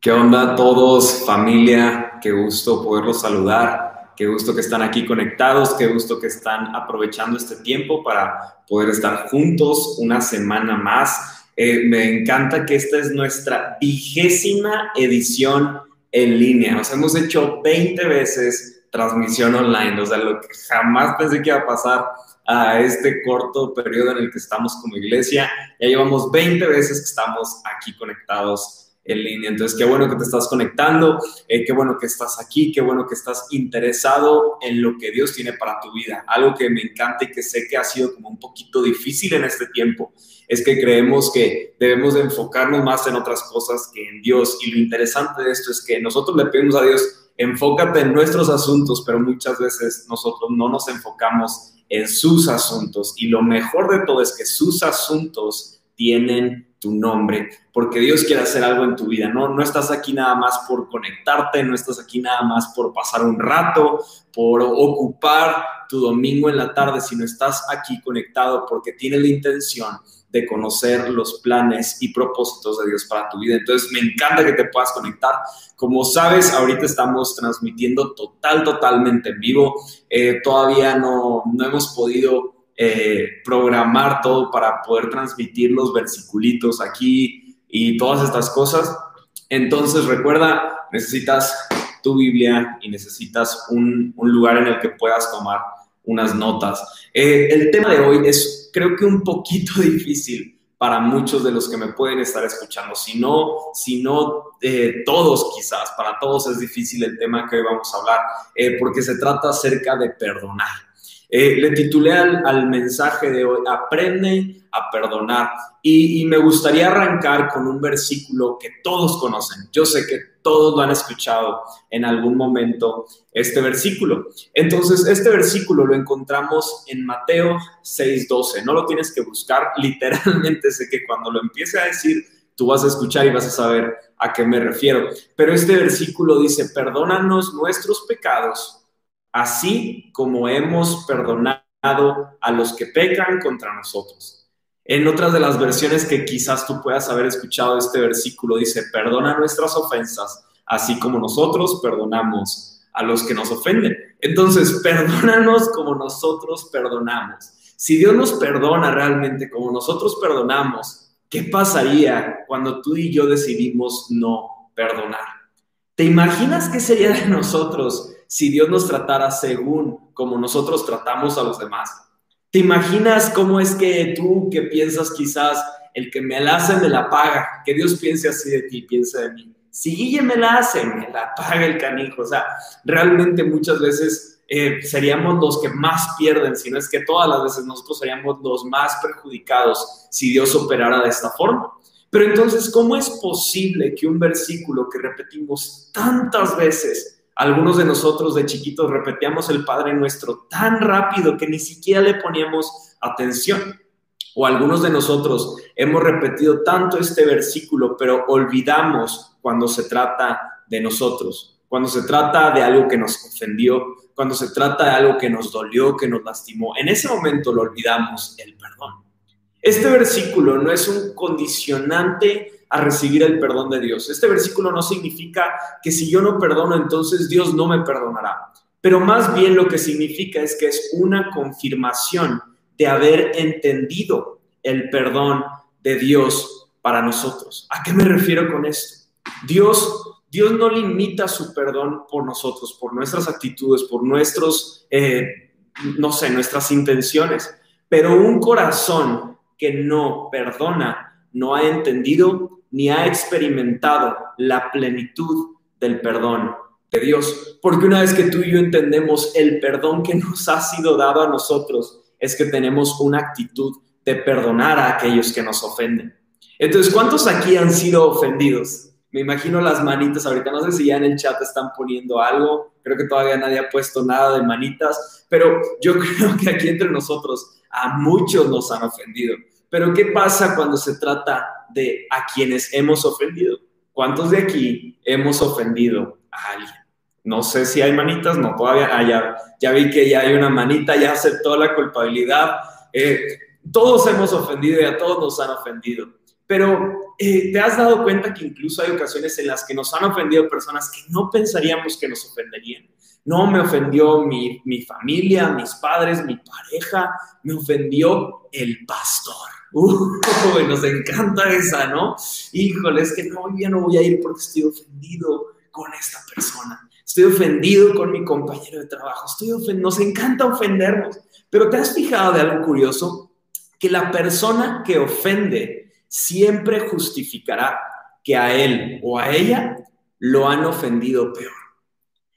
¿Qué onda todos, familia? Qué gusto poderlos saludar. Qué gusto que están aquí conectados. Qué gusto que están aprovechando este tiempo para poder estar juntos una semana más. Eh, me encanta que esta es nuestra vigésima edición en línea. Sea, hemos hecho 20 veces transmisión online. O sea, lo que jamás pensé que iba a pasar a este corto periodo en el que estamos como iglesia. Ya llevamos 20 veces que estamos aquí conectados en línea. Entonces, qué bueno que te estás conectando, eh, qué bueno que estás aquí, qué bueno que estás interesado en lo que Dios tiene para tu vida. Algo que me encanta y que sé que ha sido como un poquito difícil en este tiempo es que creemos que debemos de enfocarnos más en otras cosas que en Dios. Y lo interesante de esto es que nosotros le pedimos a Dios, enfócate en nuestros asuntos, pero muchas veces nosotros no nos enfocamos en sus asuntos. Y lo mejor de todo es que sus asuntos tienen tu nombre, porque Dios quiere hacer algo en tu vida, ¿no? No estás aquí nada más por conectarte, no estás aquí nada más por pasar un rato, por ocupar tu domingo en la tarde, sino estás aquí conectado porque tienes la intención de conocer los planes y propósitos de Dios para tu vida. Entonces, me encanta que te puedas conectar. Como sabes, ahorita estamos transmitiendo total, totalmente en vivo. Eh, todavía no, no hemos podido eh, programar todo para poder transmitir los versiculitos aquí y todas estas cosas. Entonces recuerda, necesitas tu Biblia y necesitas un, lugar en el que puedas tomar unas notas. Eh, el tema de hoy es creo que un poquito difícil para muchos de los que me pueden estar escuchando. Si no, si no eh, todos quizás, para todos es difícil el tema que hoy vamos a hablar, porque se trata acerca de perdonar. Eh, le titulé al, mensaje de hoy, aprende a perdonar. Y, me gustaría arrancar con un versículo que todos conocen. Yo sé que todos lo han escuchado en algún momento, este versículo. Entonces, este versículo lo encontramos en Mateo 6:12. No lo tienes que buscar, literalmente sé que cuando lo empiece a decir, tú vas a escuchar y vas a saber a qué me refiero. Pero este versículo dice, perdónanos nuestros pecados así como hemos perdonado a los que pecan contra nosotros. En otras de las versiones que quizás tú puedas haber escuchado este versículo dice, perdona nuestras ofensas, así como nosotros perdonamos a los que nos ofenden. Entonces, perdónanos como nosotros perdonamos. Si Dios nos perdona realmente como nosotros perdonamos, ¿qué pasaría cuando tú y yo decidimos no perdonar? ¿Te imaginas qué sería de nosotros si Dios nos tratara según como nosotros tratamos a los demás? ¿Te imaginas cómo es que tú que piensas quizás el que me la hace me la paga, que Dios piense así de ti, piense de mí? Si Guille me la hace, me la paga el canijo. O sea, realmente muchas veces eh, seríamos los que más pierden, si no es que todas las veces nosotros seríamos los más perjudicados si Dios operara de esta forma. Pero entonces, ¿cómo es posible que un versículo que repetimos tantas veces algunos de nosotros de chiquitos repetíamos el Padre Nuestro tan rápido que ni siquiera le poníamos atención. O algunos de nosotros hemos repetido tanto este versículo, pero olvidamos cuando se trata de nosotros, cuando se trata de algo que nos ofendió, cuando se trata de algo que nos dolió, que nos lastimó. En ese momento lo olvidamos el perdón. Este versículo no es un condicionante a recibir el perdón de Dios. Este versículo no significa que si yo no perdono, entonces Dios no me perdonará. Pero más bien lo que significa es que es una confirmación de haber entendido el perdón de Dios para nosotros. ¿A qué me refiero con esto? Dios, Dios no limita su perdón por nosotros, por nuestras actitudes, por nuestros, eh, no sé, nuestras intenciones, pero un corazón que no perdona, no ha entendido ni ha experimentado la plenitud del perdón de Dios. Porque una vez que tú y yo entendemos el perdón que nos ha sido dado a nosotros, es que tenemos una actitud de perdonar a aquellos que nos ofenden. Entonces, ¿cuántos aquí han sido ofendidos? Me imagino las manitas ahorita, no sé si ya en el chat están poniendo algo, creo que todavía nadie ha puesto nada de manitas, pero yo creo que aquí entre nosotros a muchos nos han ofendido. Pero ¿qué pasa cuando se trata de a quienes hemos ofendido? ¿Cuántos de aquí hemos ofendido a alguien? No sé si hay manitas, no, todavía, ah, ya, vi que ya hay una manita, ya aceptó la culpabilidad. Eh, todos hemos ofendido y a todos nos han ofendido. pero eh, te has dado cuenta que incluso hay ocasiones en las que nos han ofendido personas que no pensaríamos que nos ofenderían. No me ofendió mi, mi familia, mis padres, mi pareja, me ofendió el pastor. Uh, nos encanta esa, ¿no? Híjole, es que no, ya no voy a ir porque estoy ofendido con esta persona. Estoy ofendido con mi compañero de trabajo. Estoy Nos encanta ofendernos. Pero ¿te has fijado de algo curioso? Que la persona que ofende siempre justificará que a él o a ella lo han ofendido peor.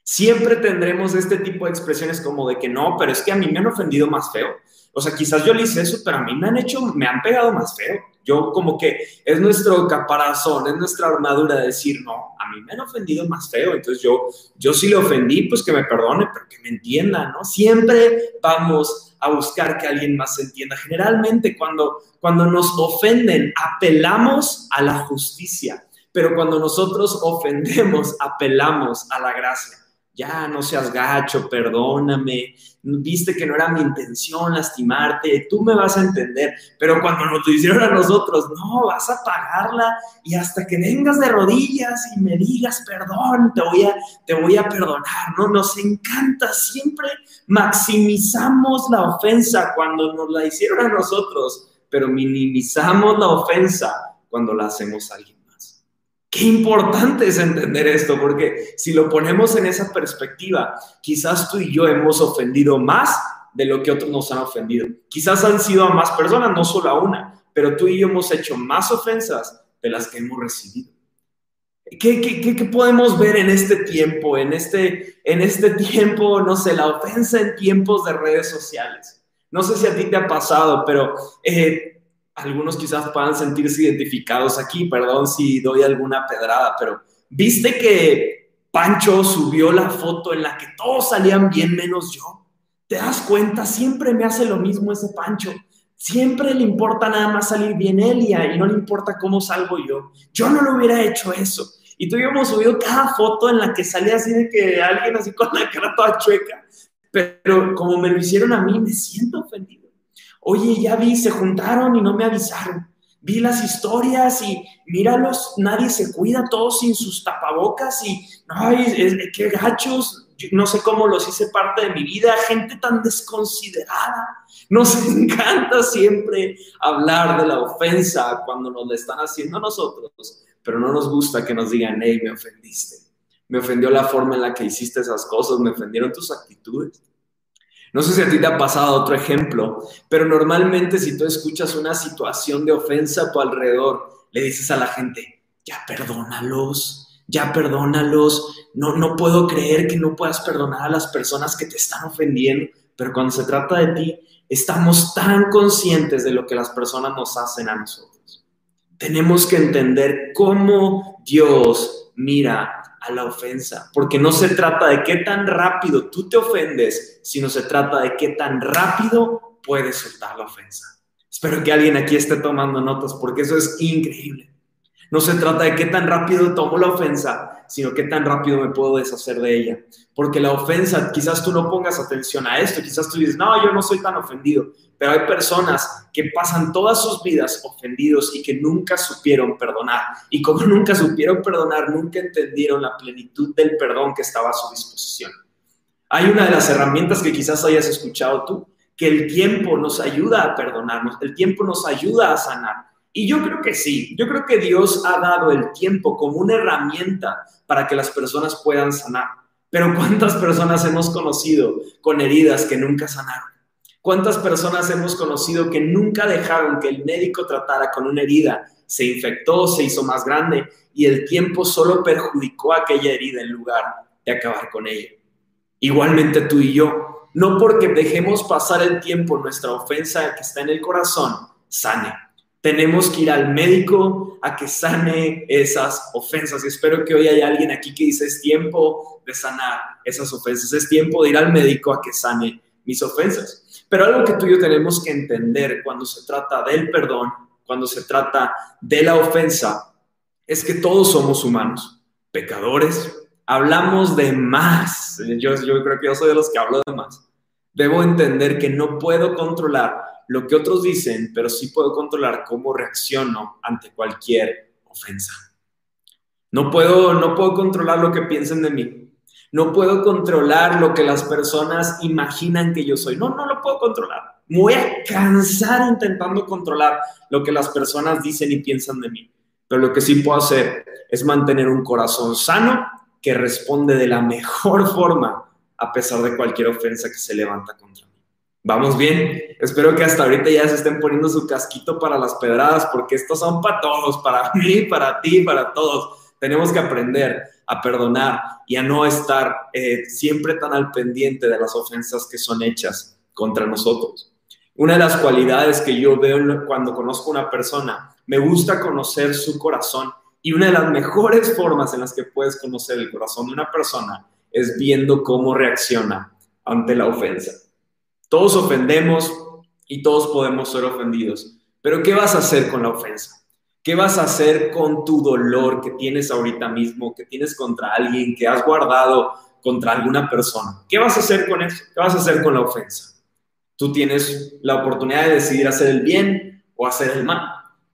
Siempre tendremos este tipo de expresiones como de que no, pero es que a mí me han ofendido más feo. O sea, quizás yo le hice eso, pero a mí me han hecho, me han pegado más feo. Yo como que es nuestro caparazón, es nuestra armadura de decir, no, a mí me han ofendido más feo. Entonces yo, yo sí le ofendí, pues que me perdone, pero que me entienda, ¿no? Siempre vamos a buscar que alguien más se entienda. Generalmente cuando, cuando nos ofenden, apelamos a la justicia, pero cuando nosotros ofendemos, apelamos a la gracia ya no seas gacho, perdóname, viste que no era mi intención lastimarte, tú me vas a entender, pero cuando nos lo hicieron a nosotros, no, vas a pagarla y hasta que vengas de rodillas y me digas perdón, te voy a, te voy a perdonar, ¿no? Nos encanta, siempre maximizamos la ofensa cuando nos la hicieron a nosotros, pero minimizamos la ofensa cuando la hacemos a alguien. Qué importante es entender esto, porque si lo ponemos en esa perspectiva, quizás tú y yo hemos ofendido más de lo que otros nos han ofendido. Quizás han sido a más personas, no solo a una, pero tú y yo hemos hecho más ofensas de las que hemos recibido. ¿Qué, qué, qué, podemos ver en este tiempo, en este, en este tiempo, no sé, la ofensa en tiempos de redes sociales? No sé si a ti te ha pasado, pero eh, algunos quizás puedan sentirse identificados aquí, perdón si doy alguna pedrada, pero viste que Pancho subió la foto en la que todos salían bien menos yo. ¿Te das cuenta? Siempre me hace lo mismo ese Pancho. Siempre le importa nada más salir bien él y, no le importa cómo salgo yo. Yo no lo hubiera hecho eso. Y tú hemos subido cada foto en la que salía así de que alguien así con la cara toda chueca. Pero como me lo hicieron a mí, me siento. Oye, ya vi, se juntaron y no me avisaron. Vi las historias y míralos, nadie se cuida, todos sin sus tapabocas y, ay, qué gachos, no sé cómo los hice parte de mi vida, gente tan desconsiderada. Nos encanta siempre hablar de la ofensa cuando nos la están haciendo a nosotros, pero no nos gusta que nos digan, hey, me ofendiste. Me ofendió la forma en la que hiciste esas cosas, me ofendieron tus actitudes. No sé si a ti te ha pasado otro ejemplo, pero normalmente si tú escuchas una situación de ofensa a tu alrededor, le dices a la gente, ya perdónalos, ya perdónalos, no, no puedo creer que no puedas perdonar a las personas que te están ofendiendo, pero cuando se trata de ti, estamos tan conscientes de lo que las personas nos hacen a nosotros. Tenemos que entender cómo Dios mira a la ofensa, porque no se trata de qué tan rápido tú te ofendes, sino se trata de qué tan rápido puedes soltar la ofensa. Espero que alguien aquí esté tomando notas, porque eso es increíble. No se trata de qué tan rápido tomo la ofensa, sino qué tan rápido me puedo deshacer de ella. Porque la ofensa, quizás tú no pongas atención a esto, quizás tú dices, no, yo no soy tan ofendido, pero hay personas que pasan todas sus vidas ofendidos y que nunca supieron perdonar. Y como nunca supieron perdonar, nunca entendieron la plenitud del perdón que estaba a su disposición. Hay una de las herramientas que quizás hayas escuchado tú, que el tiempo nos ayuda a perdonarnos, el tiempo nos ayuda a sanar. Y yo creo que sí, yo creo que Dios ha dado el tiempo como una herramienta para que las personas puedan sanar. Pero ¿cuántas personas hemos conocido con heridas que nunca sanaron? ¿Cuántas personas hemos conocido que nunca dejaron que el médico tratara con una herida? Se infectó, se hizo más grande y el tiempo solo perjudicó aquella herida en lugar de acabar con ella. Igualmente tú y yo, no porque dejemos pasar el tiempo nuestra ofensa que está en el corazón, sane tenemos que ir al médico a que sane esas ofensas. Y espero que hoy haya alguien aquí que dice, es tiempo de sanar esas ofensas, es tiempo de ir al médico a que sane mis ofensas. Pero algo que tú y yo tenemos que entender cuando se trata del perdón, cuando se trata de la ofensa, es que todos somos humanos, pecadores, hablamos de más. Yo, yo creo que yo soy de los que hablo de más. Debo entender que no puedo controlar lo que otros dicen, pero sí puedo controlar cómo reacciono ante cualquier ofensa. No puedo, no puedo controlar lo que piensen de mí. No puedo controlar lo que las personas imaginan que yo soy. No, no lo puedo controlar. Me voy a cansar intentando controlar lo que las personas dicen y piensan de mí. Pero lo que sí puedo hacer es mantener un corazón sano que responde de la mejor forma a pesar de cualquier ofensa que se levanta contra mí. Vamos bien, espero que hasta ahorita ya se estén poniendo su casquito para las pedradas, porque estos son para todos, para mí, para ti, para todos. Tenemos que aprender a perdonar y a no estar eh, siempre tan al pendiente de las ofensas que son hechas contra nosotros. Una de las cualidades que yo veo cuando conozco a una persona, me gusta conocer su corazón y una de las mejores formas en las que puedes conocer el corazón de una persona es viendo cómo reacciona ante la ofensa. Todos ofendemos y todos podemos ser ofendidos, pero ¿qué vas a hacer con la ofensa? ¿Qué vas a hacer con tu dolor que tienes ahorita mismo, que tienes contra alguien, que has guardado contra alguna persona? ¿Qué vas a hacer con eso? ¿Qué vas a hacer con la ofensa? Tú tienes la oportunidad de decidir hacer el bien o hacer el mal,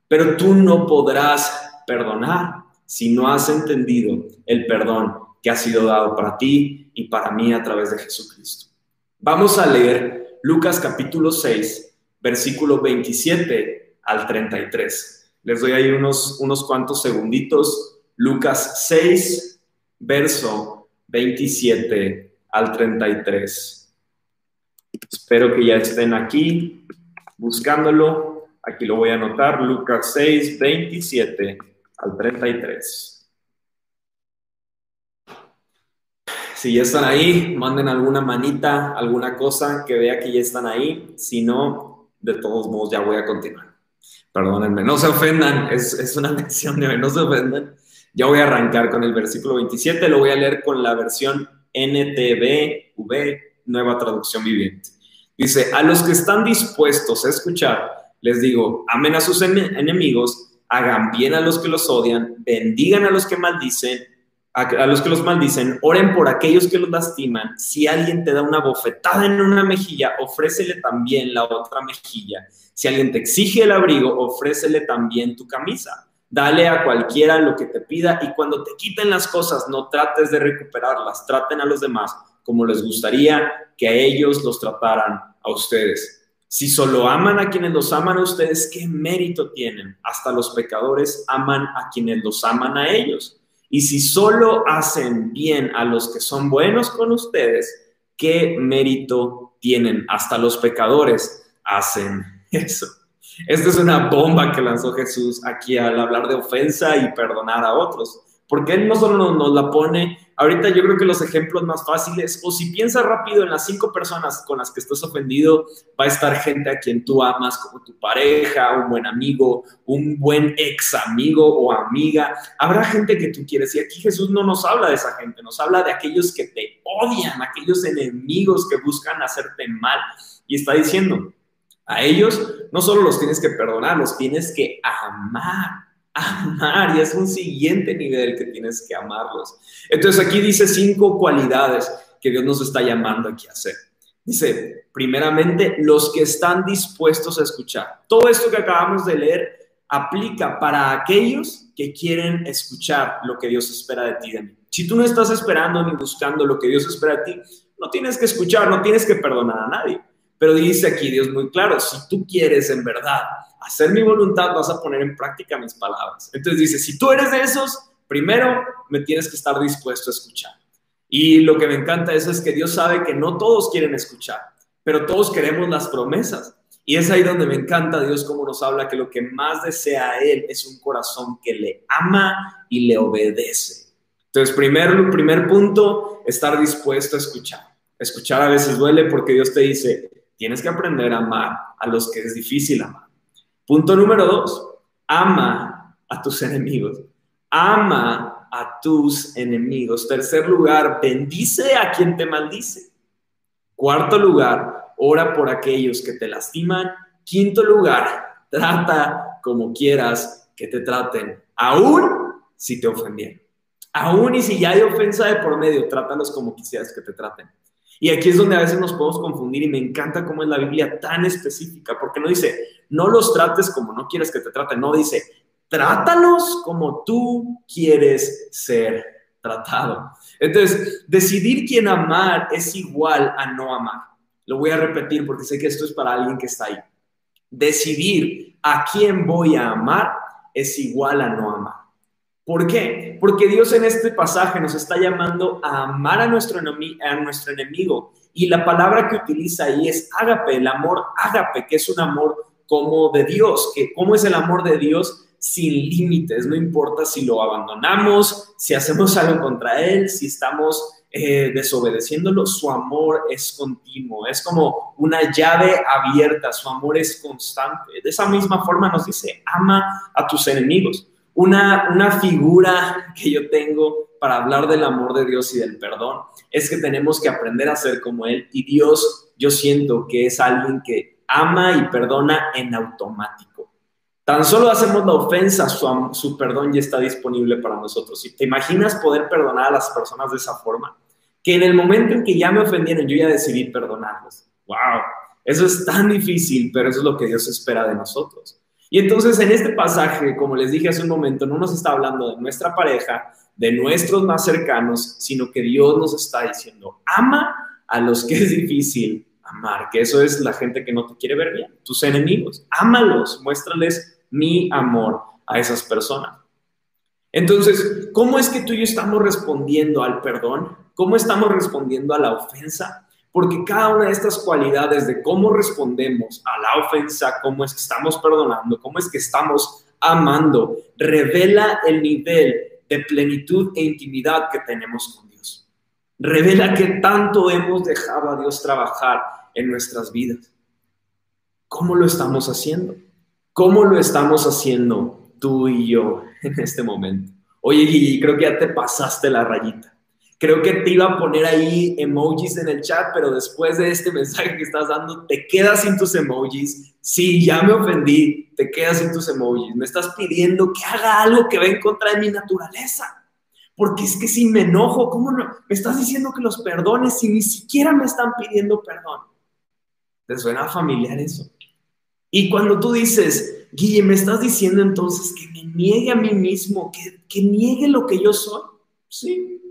pero tú no podrás perdonar si no has entendido el perdón que ha sido dado para ti y para mí a través de Jesucristo. Vamos a leer Lucas capítulo 6, versículo 27 al 33. Les doy ahí unos, unos cuantos segunditos. Lucas 6, verso 27 al 33. Espero que ya estén aquí buscándolo. Aquí lo voy a anotar. Lucas 6, 27 al 33. Si ya están ahí, manden alguna manita, alguna cosa que vea que ya están ahí. Si no, de todos modos ya voy a continuar. Perdónenme, no se ofendan, es, es una lección de hoy, no se ofendan. Ya voy a arrancar con el versículo 27, lo voy a leer con la versión NTV, nueva traducción viviente. Dice, a los que están dispuestos a escuchar, les digo, amen a sus enemigos, hagan bien a los que los odian, bendigan a los que maldicen, a, los que los maldicen, oren por aquellos que los lastiman. Si alguien te da una bofetada en una mejilla, ofrécele también la otra mejilla. Si alguien te exige el abrigo, ofrécele también tu camisa. Dale a cualquiera lo que te pida y cuando te quiten las cosas, no trates de recuperarlas, traten a los demás como les gustaría que a ellos los trataran a ustedes. Si solo aman a quienes los aman a ustedes, ¿qué mérito tienen? Hasta los pecadores aman a quienes los aman a ellos. Y si solo hacen bien a los que son buenos con ustedes, ¿qué mérito tienen? Hasta los pecadores hacen eso. Esta es una bomba que lanzó Jesús aquí al hablar de ofensa y perdonar a otros. Porque Él no solo nos, la pone Ahorita yo creo que los ejemplos más fáciles, o si piensas rápido en las cinco personas con las que estás ofendido, va a estar gente a quien tú amas como tu pareja, un buen amigo, un buen ex amigo o amiga. Habrá gente que tú quieres y aquí Jesús no nos habla de esa gente, nos habla de aquellos que te odian, aquellos enemigos que buscan hacerte mal. Y está diciendo, a ellos no solo los tienes que perdonar, los tienes que amar amar y es un siguiente nivel que tienes que amarlos. Entonces aquí dice cinco cualidades que Dios nos está llamando aquí a hacer. Dice, primeramente, los que están dispuestos a escuchar. Todo esto que acabamos de leer aplica para aquellos que quieren escuchar lo que Dios espera de ti. Si tú no estás esperando ni buscando lo que Dios espera de ti, no tienes que escuchar, no tienes que perdonar a nadie. Pero dice aquí Dios muy claro, si tú quieres en verdad hacer mi voluntad, vas a poner en práctica mis palabras. Entonces dice, si tú eres de esos, primero me tienes que estar dispuesto a escuchar. Y lo que me encanta eso es que Dios sabe que no todos quieren escuchar, pero todos queremos las promesas. Y es ahí donde me encanta Dios como nos habla que lo que más desea Él es un corazón que le ama y le obedece. Entonces, primer, primer punto, estar dispuesto a escuchar. Escuchar a veces duele porque Dios te dice, tienes que aprender a amar a los que es difícil amar. Punto número dos, ama a tus enemigos. Ama a tus enemigos. Tercer lugar, bendice a quien te maldice. Cuarto lugar, ora por aquellos que te lastiman. Quinto lugar, trata como quieras que te traten, aún si te ofendieron. Aún y si ya hay ofensa de por medio, trátalos como quisieras que te traten. Y aquí es donde a veces nos podemos confundir y me encanta cómo es la Biblia tan específica, porque no dice, no los trates como no quieres que te traten, no dice, trátalos como tú quieres ser tratado. Entonces, decidir quién amar es igual a no amar. Lo voy a repetir porque sé que esto es para alguien que está ahí. Decidir a quién voy a amar es igual a no amar. ¿Por qué? Porque Dios en este pasaje nos está llamando a amar a nuestro, a nuestro enemigo. Y la palabra que utiliza ahí es ágape, el amor ágape, que es un amor como de Dios. Que, ¿Cómo es el amor de Dios? sin límites, no importa si lo abandonamos, si hacemos algo contra Él, si estamos eh, desobedeciéndolo, su amor es continuo, es como una llave abierta, su amor es constante. De esa misma forma nos dice, ama a tus enemigos. Una, una figura que yo tengo para hablar del amor de Dios y del perdón es que tenemos que aprender a ser como Él y Dios, yo siento que es alguien que ama y perdona en automático Tan solo hacemos la ofensa, su, perdón ya está disponible para nosotros. ¿Te imaginas poder perdonar a las personas de esa forma? Que en el momento en que ya me ofendieron, yo ya decidí perdonarlos. ¡Wow! Eso es tan difícil, pero eso es lo que Dios espera de nosotros. Y entonces en este pasaje, como les dije hace un momento, no nos está hablando de nuestra pareja, de nuestros más cercanos, sino que Dios nos está diciendo, ama a los que es difícil amar, que eso es la gente que no te quiere ver bien, tus enemigos, ámalos, muéstrales mi amor a esas personas. Entonces, ¿cómo es que tú y yo estamos respondiendo al perdón? ¿Cómo estamos respondiendo a la ofensa? Porque cada una de estas cualidades de cómo respondemos a la ofensa, cómo es que estamos perdonando, cómo es que estamos amando, revela el nivel de plenitud e intimidad que tenemos con. Revela que tanto hemos dejado a Dios trabajar en nuestras vidas. ¿Cómo lo estamos haciendo? ¿Cómo lo estamos haciendo tú y yo en este momento? Oye, Gigi, creo que ya te pasaste la rayita. Creo que te iba a poner ahí emojis en el chat, pero después de este mensaje que estás dando, te quedas sin tus emojis. Sí, ya me ofendí, te quedas sin tus emojis. Me estás pidiendo que haga algo que va en contra de mi naturaleza. Porque es que si me enojo, ¿cómo no? Me estás diciendo que los perdones si ni siquiera me están pidiendo perdón. ¿Te suena familiar eso? Y cuando tú dices, Guille, me estás diciendo entonces que me niegue a mí mismo, que, que niegue lo que yo soy. Sí,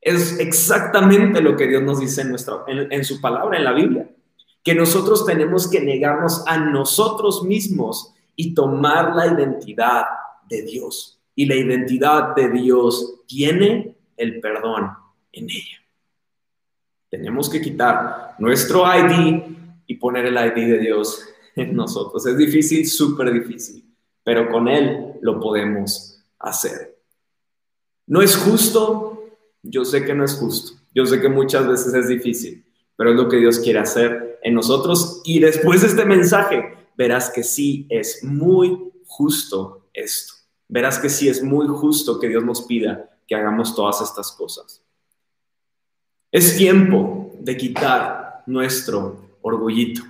es exactamente lo que Dios nos dice en, nuestra, en, su palabra, en la Biblia. Que nosotros tenemos que negarnos a nosotros mismos y tomar la identidad de Dios. Y la identidad de Dios tiene el perdón en ella. Tenemos que quitar nuestro ID y poner el ID de Dios en nosotros. Es difícil, súper difícil, pero con Él lo podemos hacer. No es justo, yo sé que no es justo, yo sé que muchas veces es difícil, pero es lo que Dios quiere hacer en nosotros y después de este mensaje verás que sí es muy justo esto. Verás que sí es muy justo que Dios nos pida que hagamos todas estas cosas. Es tiempo de quitar nuestro orgullito.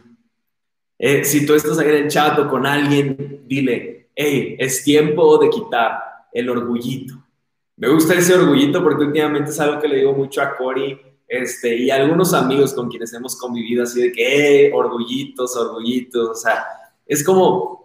Eh, si tú estás ahí en el chat o con alguien, dile, hey, es tiempo de quitar el orgullito. Me gusta ese orgullito porque últimamente es algo que le digo mucho a Cory este, y a algunos amigos con quienes hemos convivido así de que, hey, orgullitos, orgullitos, o sea, es como,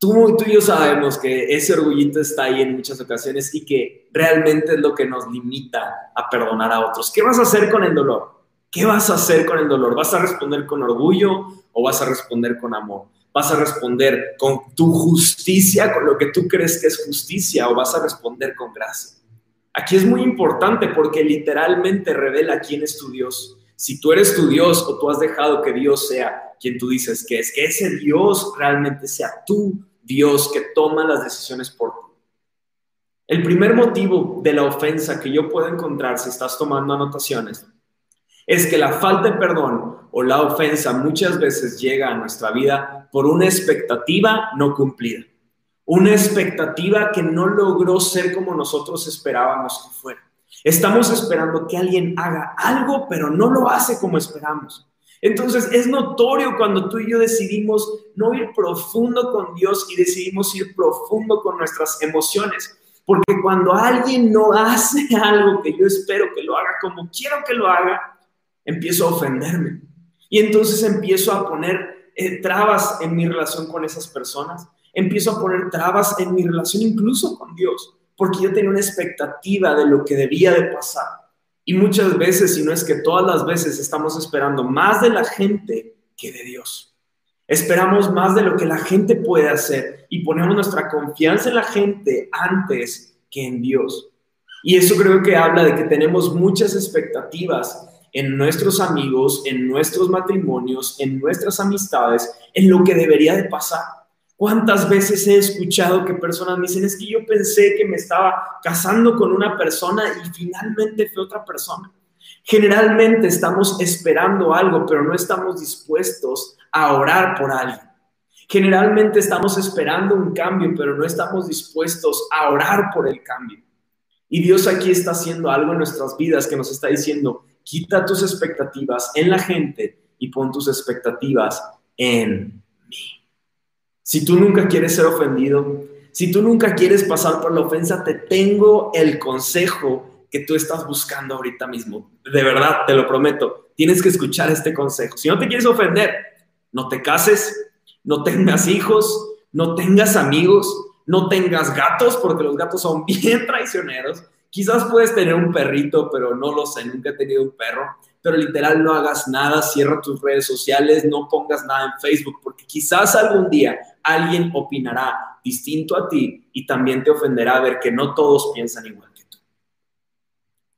tú, tú y yo sabemos que ese orgullito está ahí en muchas ocasiones y que realmente es lo que nos limita a perdonar a otros. ¿Qué vas a hacer con el dolor? ¿Qué vas a hacer con el dolor? ¿Vas a responder con orgullo o vas a responder con amor? ¿Vas a responder con tu justicia, con lo que tú crees que es justicia o vas a responder con gracia? Aquí es muy importante porque literalmente revela quién es tu Dios. Si tú eres tu Dios o tú has dejado que Dios sea quien tú dices que es, que ese Dios realmente sea tu Dios que toma las decisiones por ti. El primer motivo de la ofensa que yo puedo encontrar si estás tomando anotaciones es que la falta de perdón o la ofensa muchas veces llega a nuestra vida por una expectativa no cumplida, una expectativa que no logró ser como nosotros esperábamos que fuera. Estamos esperando que alguien haga algo, pero no lo hace como esperamos. Entonces es notorio cuando tú y yo decidimos no ir profundo con Dios y decidimos ir profundo con nuestras emociones. Porque cuando alguien no hace algo que yo espero que lo haga como quiero que lo haga, empiezo a ofenderme. Y entonces empiezo a poner eh, trabas en mi relación con esas personas. Empiezo a poner trabas en mi relación incluso con Dios, porque yo tenía una expectativa de lo que debía de pasar. Y muchas veces, si no es que todas las veces, estamos esperando más de la gente que de Dios. Esperamos más de lo que la gente puede hacer y ponemos nuestra confianza en la gente antes que en Dios. Y eso creo que habla de que tenemos muchas expectativas en nuestros amigos, en nuestros matrimonios, en nuestras amistades, en lo que debería de pasar. ¿Cuántas veces he escuchado que personas me dicen, es que yo pensé que me estaba casando con una persona y finalmente fue otra persona? Generalmente estamos esperando algo, pero no estamos dispuestos a orar por alguien. Generalmente estamos esperando un cambio, pero no estamos dispuestos a orar por el cambio. Y Dios aquí está haciendo algo en nuestras vidas que nos está diciendo, quita tus expectativas en la gente y pon tus expectativas en mí. Si tú nunca quieres ser ofendido, si tú nunca quieres pasar por la ofensa, te tengo el consejo que tú estás buscando ahorita mismo. De verdad, te lo prometo. Tienes que escuchar este consejo. Si no te quieres ofender, no te cases, no tengas hijos, no tengas amigos, no tengas gatos, porque los gatos son bien traicioneros. Quizás puedes tener un perrito, pero no lo sé, nunca he tenido un perro. Pero literal no hagas nada, cierra tus redes sociales, no pongas nada en Facebook, porque quizás algún día alguien opinará distinto a ti y también te ofenderá ver que no todos piensan igual que tú.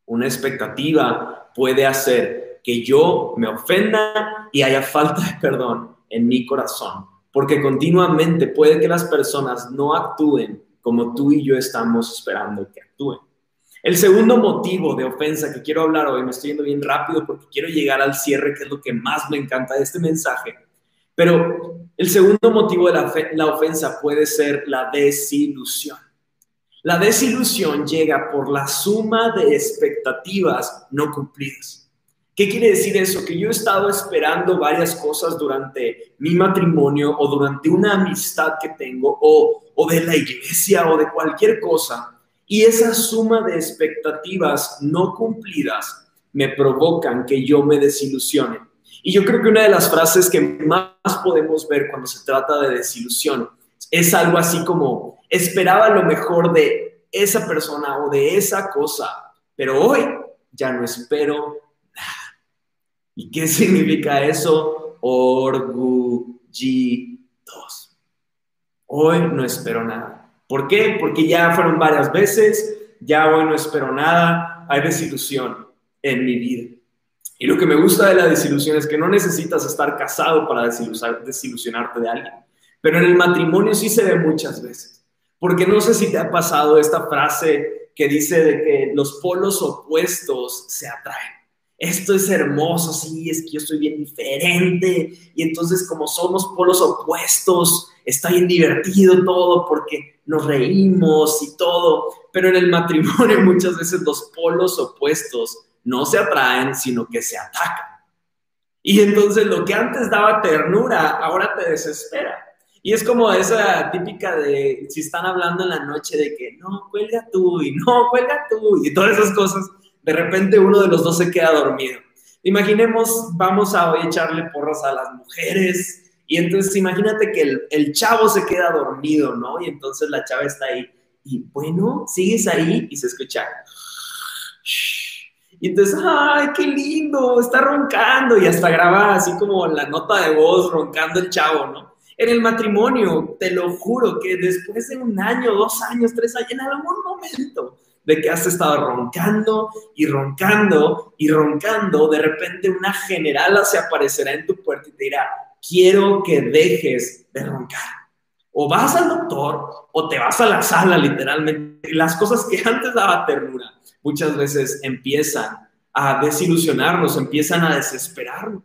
Una expectativa puede hacer que yo me ofenda y haya falta de perdón en mi corazón porque continuamente puede que las personas no actúen como tú y yo estamos esperando que actúen. El segundo motivo de ofensa que quiero hablar hoy, me estoy yendo bien rápido porque quiero llegar al cierre, que es lo que más me encanta de este mensaje, pero el segundo motivo de la, ofensa puede ser la desilusión. La desilusión llega por la suma de expectativas no cumplidas. ¿Qué quiere decir eso? Que yo he estado esperando varias cosas durante mi matrimonio o durante una amistad que tengo o de la iglesia o de cualquier cosa. Y esa suma de expectativas no cumplidas me provocan que yo me desilusione. Y yo creo que una de las frases que más podemos ver cuando se trata de desilusión es algo así como, esperaba lo mejor de esa persona o de esa cosa, pero hoy ya no espero ¿Y qué significa eso? Orgullitos. Hoy no espero nada. ¿Por qué? Porque ya fueron varias veces, ya hoy no espero nada, hay desilusión en mi vida. Y lo que me gusta de la desilusión es que no necesitas estar casado para desilusionarte de alguien. Pero en el matrimonio sí se ve muchas veces. Porque no sé si te ha pasado esta frase que dice de que los polos opuestos se atraen esto es hermoso, sí, es que yo soy bien diferente y entonces como somos polos opuestos, está bien divertido todo porque nos reímos y todo, pero en el matrimonio muchas veces los polos opuestos no se atraen, sino que se atacan. Y entonces lo que antes daba ternura, ahora te desespera. Y es como esa típica de si están hablando en la noche de que no, cuelga tú y no, cuelga tú y todas esas cosas de repente uno de los dos se queda dormido. Imaginemos, vamos a echarle porras a las mujeres y entonces imagínate que el, chavo se queda dormido, ¿no? Y entonces la chava está ahí y bueno, sigues ahí y se escucha. Y entonces, ay, qué lindo, está roncando y hasta graba así como la nota de voz roncando el chavo, ¿no? En el matrimonio, te lo juro que después de un año, dos años, tres años, en algún momento de que has estado roncando y roncando y roncando, de repente una generala se aparecerá en tu puerta y te dirá, quiero que dejes de roncar. O vas al doctor o te vas a la sala literalmente. Las cosas que antes daba ternura muchas veces empiezan a desilusionarnos, empiezan a desesperarnos.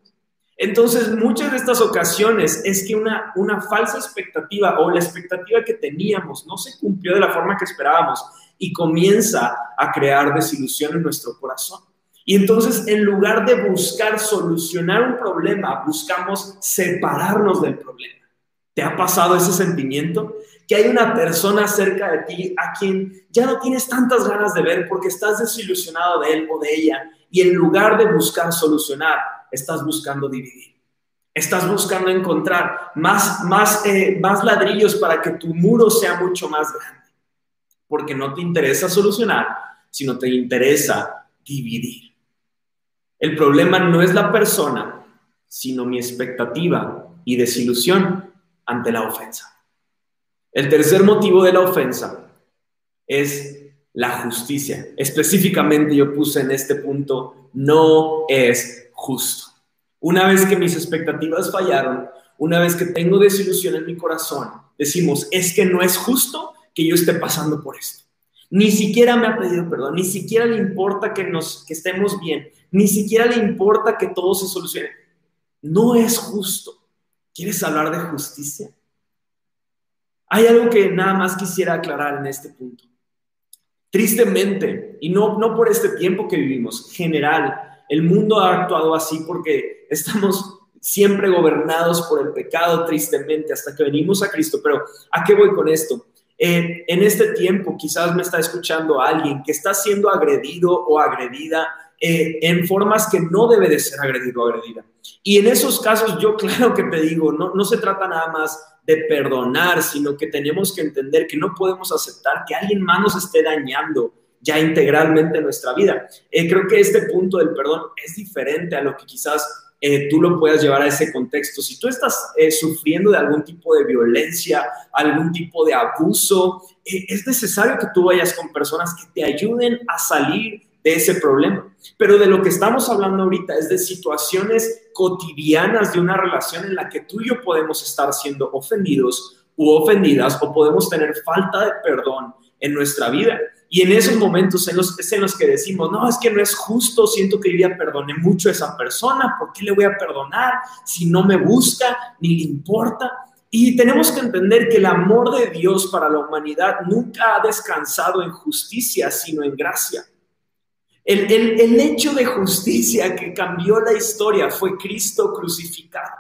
Entonces, muchas de estas ocasiones es que una, una falsa expectativa o la expectativa que teníamos no se cumplió de la forma que esperábamos y comienza a crear desilusión en nuestro corazón. Y entonces, en lugar de buscar solucionar un problema, buscamos separarnos del problema. ¿Te ha pasado ese sentimiento? Que hay una persona cerca de ti a quien ya no tienes tantas ganas de ver porque estás desilusionado de él o de ella y en lugar de buscar solucionar, estás buscando dividir. Estás buscando encontrar más, más, eh, más ladrillos para que tu muro sea mucho más grande. Porque no te interesa solucionar, sino te interesa dividir. El problema no es la persona, sino mi expectativa y desilusión ante la ofensa. El tercer motivo de la ofensa es la justicia. Específicamente yo puse en este punto, no es justo. Una vez que mis expectativas fallaron, una vez que tengo desilusión en mi corazón, decimos, es que no es justo que yo esté pasando por esto. Ni siquiera me ha pedido perdón, ni siquiera le importa que, nos, que estemos bien, ni siquiera le importa que todo se solucione. No es justo. ¿Quieres hablar de justicia? Hay algo que nada más quisiera aclarar en este punto. Tristemente, y no, no por este tiempo que vivimos, general, el mundo ha actuado así porque estamos siempre gobernados por el pecado, tristemente, hasta que venimos a Cristo. Pero, ¿a qué voy con esto? En este tiempo quizás me está escuchando alguien que está siendo agredido o agredida eh, en formas que no debe de ser agredido o agredida. Y en esos casos yo claro que te digo, no, no se trata nada más de perdonar, sino que tenemos que entender que no podemos aceptar que alguien más nos esté dañando ya integralmente en nuestra vida. Eh, creo que este punto del perdón es diferente a lo que quizás eh, tú lo puedas llevar a ese contexto. Si tú estás eh, sufriendo de algún tipo de violencia, algún tipo de abuso, eh, es necesario que tú vayas con personas que te ayuden a salir de ese problema. Pero de lo que estamos hablando ahorita es de situaciones cotidianas de una relación en la que tú y yo podemos estar siendo ofendidos u ofendidas o podemos tener falta de perdón en nuestra vida. Y en esos momentos en los, es en los que decimos, no, es que no es justo, siento que yo ya perdoné mucho a esa persona, ¿por qué le voy a perdonar si no me busca ni le importa? Y tenemos que entender que el amor de Dios para la humanidad nunca ha descansado en justicia, sino en gracia. El, el, el hecho de justicia que cambió la historia fue Cristo crucificado,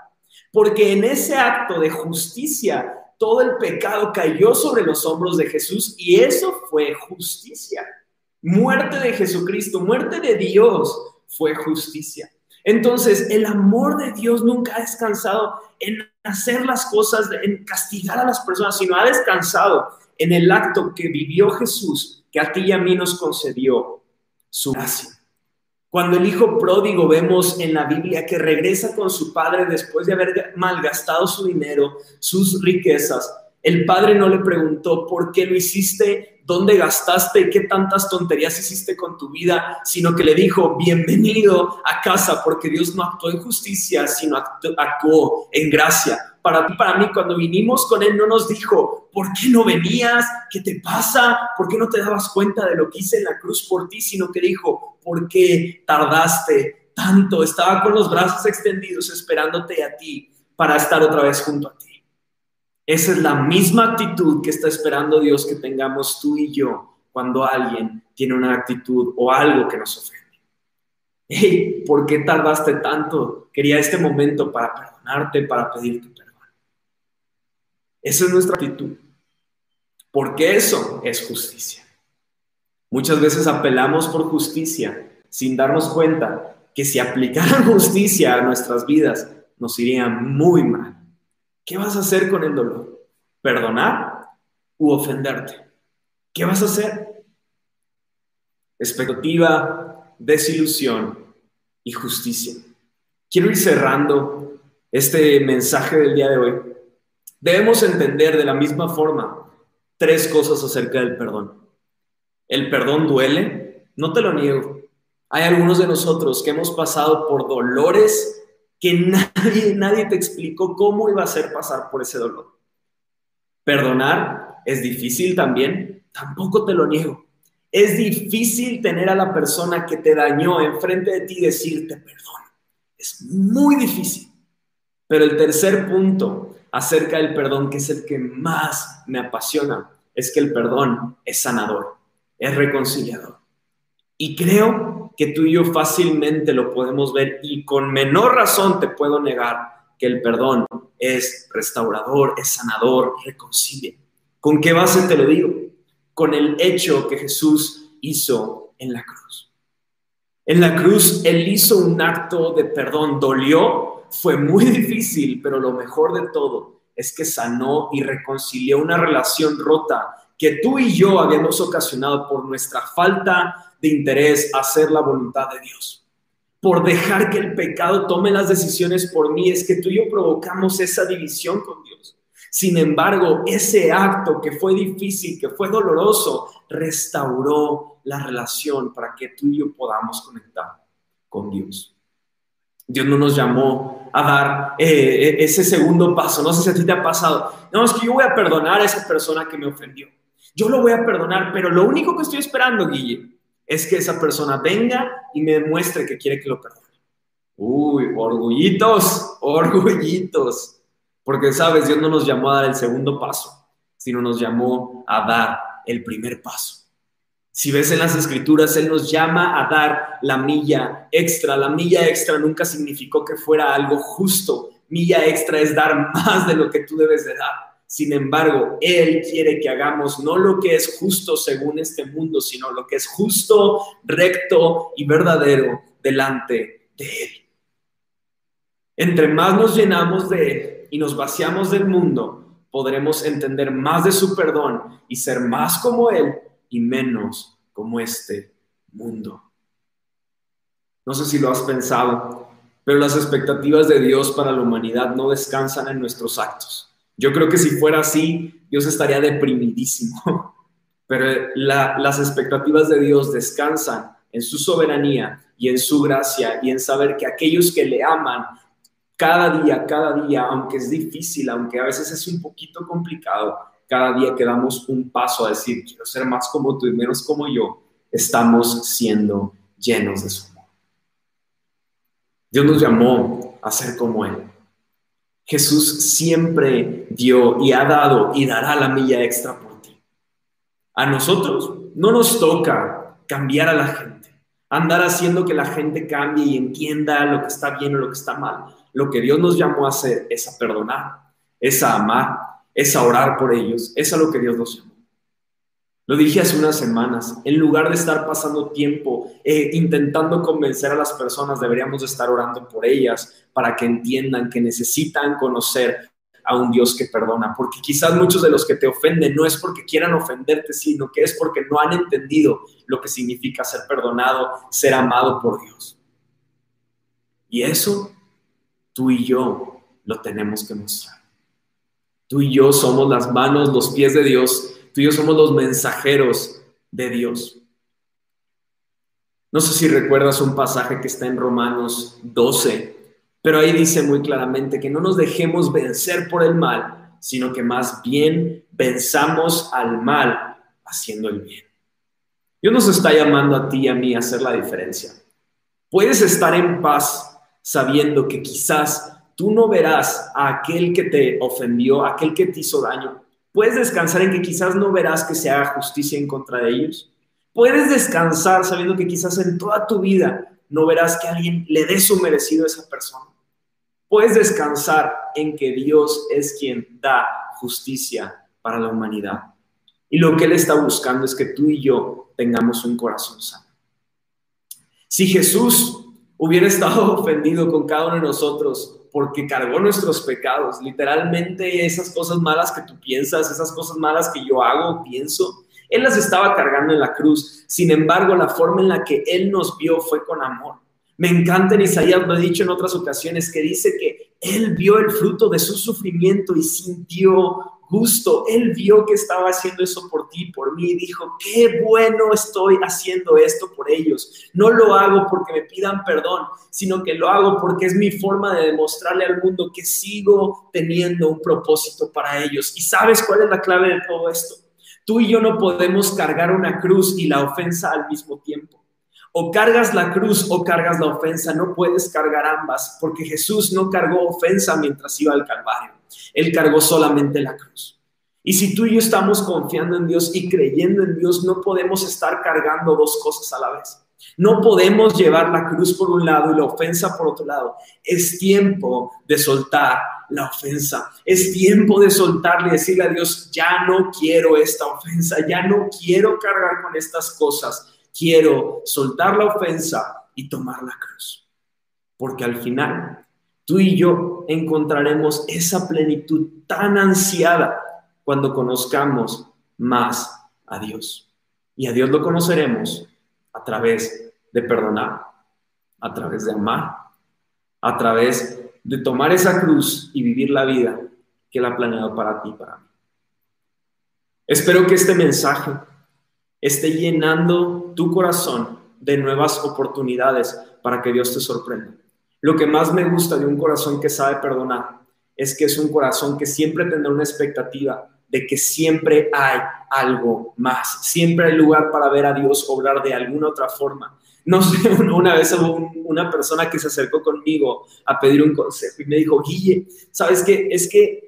porque en ese acto de justicia todo el pecado cayó sobre los hombros de Jesús y eso fue justicia. Muerte de Jesucristo, muerte de Dios fue justicia. Entonces, el amor de Dios nunca ha descansado en hacer las cosas, en castigar a las personas, sino ha descansado en el acto que vivió Jesús, que a ti y a mí nos concedió su gracia. Cuando el hijo pródigo vemos en la Biblia que regresa con su padre después de haber malgastado su dinero, sus riquezas, el padre no le preguntó por qué lo hiciste, dónde gastaste qué tantas tonterías hiciste con tu vida, sino que le dijo, bienvenido a casa, porque Dios no actuó en justicia, sino actuó en gracia para ti, para mí, cuando vinimos con Él, no nos dijo, ¿por qué no venías? ¿Qué te pasa? ¿Por qué no te dabas cuenta de lo que hice en la cruz por ti? Sino que dijo, ¿por qué tardaste tanto? Estaba con los brazos extendidos esperándote a ti para estar otra vez junto a ti. Esa es la misma actitud que está esperando Dios que tengamos tú y yo cuando alguien tiene una actitud o algo que nos ofende. Hey, ¿por qué tardaste tanto? Quería este momento para perdonarte, para pedirte perdón. Esa es nuestra actitud. Porque eso es justicia. Muchas veces apelamos por justicia sin darnos cuenta que si aplicaran justicia a nuestras vidas nos iría muy mal. ¿Qué vas a hacer con el dolor? ¿Perdonar u ofenderte? ¿Qué vas a hacer? Expectativa, desilusión y justicia. Quiero ir cerrando este mensaje del día de hoy Debemos entender de la misma forma tres cosas acerca del perdón. El perdón duele, no te lo niego. Hay algunos de nosotros que hemos pasado por dolores que nadie, nadie te explicó cómo iba a ser pasar por ese dolor. Perdonar es difícil también, tampoco te lo niego. Es difícil tener a la persona que te dañó enfrente de ti decirte perdón. Es muy difícil. Pero el tercer punto acerca del perdón, que es el que más me apasiona, es que el perdón es sanador, es reconciliador. Y creo que tú y yo fácilmente lo podemos ver y con menor razón te puedo negar que el perdón es restaurador, es sanador, reconcilia. ¿Con qué base te lo digo? Con el hecho que Jesús hizo en la cruz. En la cruz Él hizo un acto de perdón, dolió, fue muy difícil, pero lo mejor de todo es que sanó y reconcilió una relación rota que tú y yo habíamos ocasionado por nuestra falta de interés a hacer la voluntad de Dios. Por dejar que el pecado tome las decisiones por mí, es que tú y yo provocamos esa división con Dios. Sin embargo, ese acto que fue difícil, que fue doloroso, restauró la relación para que tú y yo podamos conectar con Dios. Dios no nos llamó a dar eh, ese segundo paso. No sé si a ti te ha pasado. No, es que yo voy a perdonar a esa persona que me ofendió. Yo lo voy a perdonar, pero lo único que estoy esperando, Guille, es que esa persona venga y me demuestre que quiere que lo perdone. Uy, orgullitos, orgullitos. Porque, sabes, Dios no nos llamó a dar el segundo paso, sino nos llamó a dar el primer paso. Si ves en las escrituras, Él nos llama a dar la milla extra. La milla extra nunca significó que fuera algo justo. Milla extra es dar más de lo que tú debes de dar. Sin embargo, Él quiere que hagamos no lo que es justo según este mundo, sino lo que es justo, recto y verdadero delante de Él. Entre más nos llenamos de Él y nos vaciamos del mundo, podremos entender más de su perdón y ser más como Él y menos como este mundo. No sé si lo has pensado, pero las expectativas de Dios para la humanidad no descansan en nuestros actos yo creo que si fuera así, Dios estaría deprimidísimo. Pero las expectativas de Dios descansan en su soberanía y en su gracia y en saber que aquellos que le aman cada día, cada día, aunque es difícil, aunque a veces es un poquito complicado, cada día que damos un paso a decir, quiero ser más como tú y menos como yo, estamos siendo llenos de su amor. Dios nos llamó a ser como Él. Jesús siempre dio y ha dado y dará la milla extra por ti. A nosotros no nos toca cambiar a la gente, andar haciendo que la gente cambie y entienda lo que está bien o lo que está mal. Lo que Dios nos llamó a hacer es a perdonar, es a amar, es a orar por ellos. Es a lo que Dios nos llamó. Lo dije hace unas semanas, en lugar de estar pasando tiempo eh, intentando convencer a las personas, deberíamos estar orando por ellas para que entiendan que necesitan conocer a un Dios que perdona, porque quizás muchos de los que te ofenden no es porque quieran ofenderte, sino que es porque no han entendido lo que significa ser perdonado, ser amado por Dios. Y eso tú y yo lo tenemos que mostrar. Tú y yo somos las manos, los pies de Dios Tú y yo somos los mensajeros de Dios. No sé si recuerdas un pasaje que está en Romanos 12, pero ahí dice muy claramente que no nos dejemos vencer por el mal, sino que más bien venzamos al mal haciendo el bien. Dios nos está llamando a ti y a mí a hacer la diferencia. Puedes estar en paz sabiendo que quizás tú no verás a aquel que te ofendió, a aquel que te hizo daño, Puedes descansar en que quizás no verás que se haga justicia en contra de ellos. Puedes descansar sabiendo que quizás en toda tu vida no verás que alguien le dé su merecido a esa persona. Puedes descansar en que Dios es quien da justicia para la humanidad. Y lo que Él está buscando es que tú y yo tengamos un corazón sano. Si Jesús hubiera estado ofendido con cada uno de nosotros porque cargó nuestros pecados. Literalmente esas cosas malas que tú piensas, esas cosas malas que yo hago, pienso, Él las estaba cargando en la cruz. Sin embargo, la forma en la que Él nos vio fue con amor. Me encanta en Isaías, lo he dicho en otras ocasiones, que dice que Él vio el fruto de su sufrimiento y sintió justo. Él vio que estaba haciendo eso por ti, por mí, y dijo, qué bueno estoy haciendo esto por ellos. No lo hago porque me pidan perdón, sino que lo hago porque es mi forma de demostrarle al mundo que sigo teniendo un propósito para ellos. ¿Y sabes cuál es la clave de todo esto? Tú y yo no podemos cargar una cruz y la ofensa al mismo tiempo. O cargas la cruz o cargas la ofensa, no puedes cargar ambas, porque Jesús no cargó ofensa mientras iba al Calvario. Él cargó solamente la cruz. Y si tú y yo estamos confiando en Dios y creyendo en Dios, no podemos estar cargando dos cosas a la vez. No podemos llevar la cruz por un lado y la ofensa por otro lado. Es tiempo de soltar la ofensa. Es tiempo de soltarle y decirle a Dios, ya no quiero esta ofensa, ya no quiero cargar con estas cosas. Quiero soltar la ofensa y tomar la cruz. Porque al final tú y yo encontraremos esa plenitud tan ansiada cuando conozcamos más a Dios. Y a Dios lo conoceremos a través de perdonar, a través de amar, a través de tomar esa cruz y vivir la vida que Él ha planeado para ti y para mí. Espero que este mensaje esté llenando tu corazón de nuevas oportunidades para que Dios te sorprenda. Lo que más me gusta de un corazón que sabe perdonar es que es un corazón que siempre tendrá una expectativa de que siempre hay algo más, siempre hay lugar para ver a Dios obrar de alguna otra forma. No sé, una vez hubo una persona que se acercó conmigo a pedir un consejo y me dijo, Guille, ¿sabes qué? Es que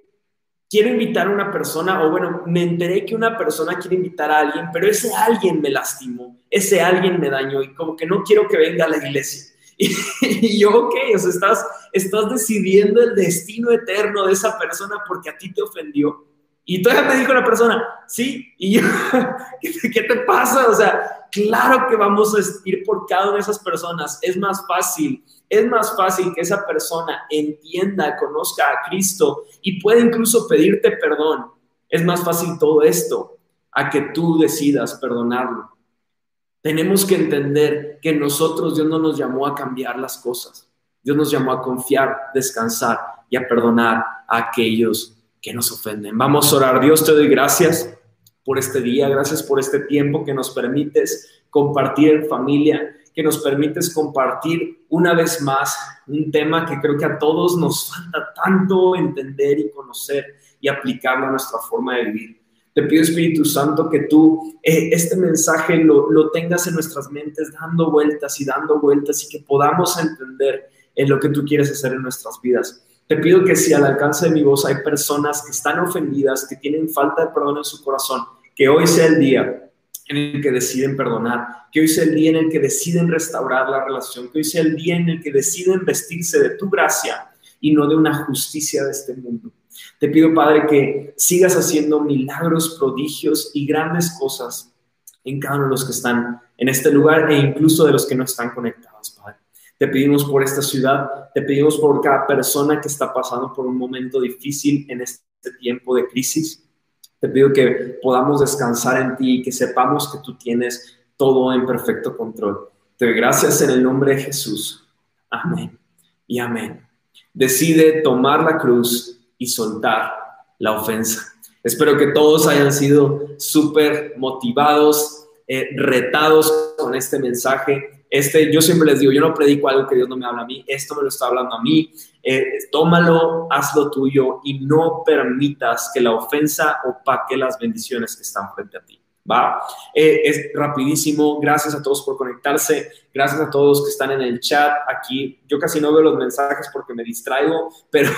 quiero invitar a una persona, o bueno, me enteré que una persona quiere invitar a alguien, pero ese alguien me lastimó, ese alguien me dañó y como que no quiero que venga a la iglesia. Y, yo, ok, o sea, estás, estás decidiendo el destino eterno de esa persona porque a ti te ofendió. Y todavía me dijo la persona, sí, y yo, ¿qué te pasa? O sea, claro que vamos a ir por cada una de esas personas. Es más fácil, es más fácil que esa persona entienda, conozca a Cristo y pueda incluso pedirte perdón. Es más fácil todo esto a que tú decidas perdonarlo. Tenemos que entender que nosotros Dios no nos llamó a cambiar las cosas. Dios nos llamó a confiar, descansar y a perdonar a aquellos que nos ofenden. Vamos a orar. Dios, te doy gracias por este día, gracias por este tiempo que nos permites compartir en familia, que nos permites compartir una vez más un tema que creo que a todos nos falta tanto entender y conocer y aplicarlo a nuestra forma de vivir. Te pido, Espíritu Santo, que tú eh, este mensaje lo, lo tengas en nuestras mentes, dando vueltas y dando vueltas y que podamos entender en lo que tú quieres hacer en nuestras vidas. Te pido que si al alcance de mi voz hay personas que están ofendidas, que tienen falta de perdón en su corazón, que hoy sea el día en el que deciden perdonar, que hoy sea el día en el que deciden restaurar la relación, que hoy sea el día en el que deciden vestirse de tu gracia y no de una justicia de este mundo. Te pido, Padre, que sigas haciendo milagros, prodigios y grandes cosas en cada uno de los que están en este lugar e incluso de los que no están conectados, Padre. Te pedimos por esta ciudad, te pedimos por cada persona que está pasando por un momento difícil en este tiempo de crisis. Te pido que podamos descansar en ti y que sepamos que tú tienes todo en perfecto control. Te doy gracias en el nombre de Jesús. Amén y amén. Decide tomar la cruz y soltar la ofensa. Espero que todos hayan sido súper motivados, eh, retados con este mensaje este, yo siempre les digo, yo no predico algo que Dios no me habla a mí, esto me lo está hablando a mí, eh, tómalo, hazlo tuyo y no permitas que la ofensa opaque las bendiciones que están frente a ti. Va, eh, es rapidísimo. Gracias a todos por conectarse. Gracias a todos que están en el chat aquí. Yo casi no veo los mensajes porque me distraigo, pero,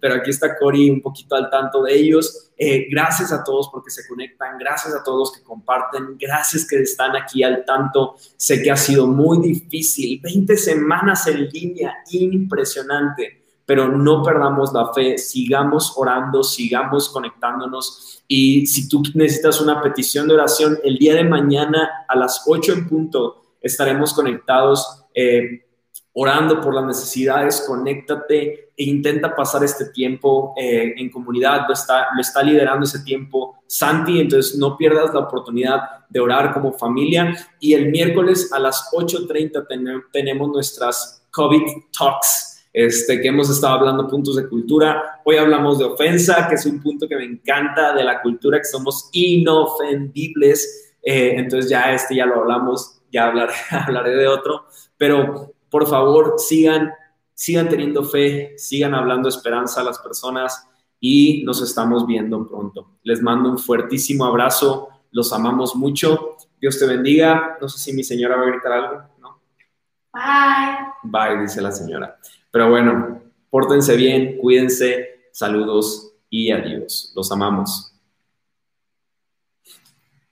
pero aquí está Cori un poquito al tanto de ellos. Eh, gracias a todos porque se conectan. Gracias a todos que comparten. Gracias que están aquí al tanto. Sé que ha sido muy difícil. 20 semanas en línea, impresionante pero no perdamos la fe, sigamos orando, sigamos conectándonos. Y si tú necesitas una petición de oración, el día de mañana a las 8 en punto estaremos conectados. Eh, orando por las necesidades, conéctate e intenta pasar este tiempo eh, en comunidad, lo está, lo está liderando ese tiempo Santi, entonces no pierdas la oportunidad de orar como familia. Y el miércoles a las 8.30 tenemos nuestras COVID Talks este, que hemos estado hablando puntos de cultura. Hoy hablamos de ofensa, que es un punto que me encanta de la cultura, que somos inofendibles. Eh, entonces ya este ya lo hablamos, ya hablaré, hablaré de otro. Pero por favor, sigan, sigan teniendo fe, sigan hablando esperanza a las personas y nos estamos viendo pronto. Les mando un fuertísimo abrazo, los amamos mucho. Dios te bendiga. No sé si mi señora va a gritar algo, ¿no? Bye. Bye, dice la señora. Pero bueno, pórtense bien, cuídense, saludos y adiós. Los amamos.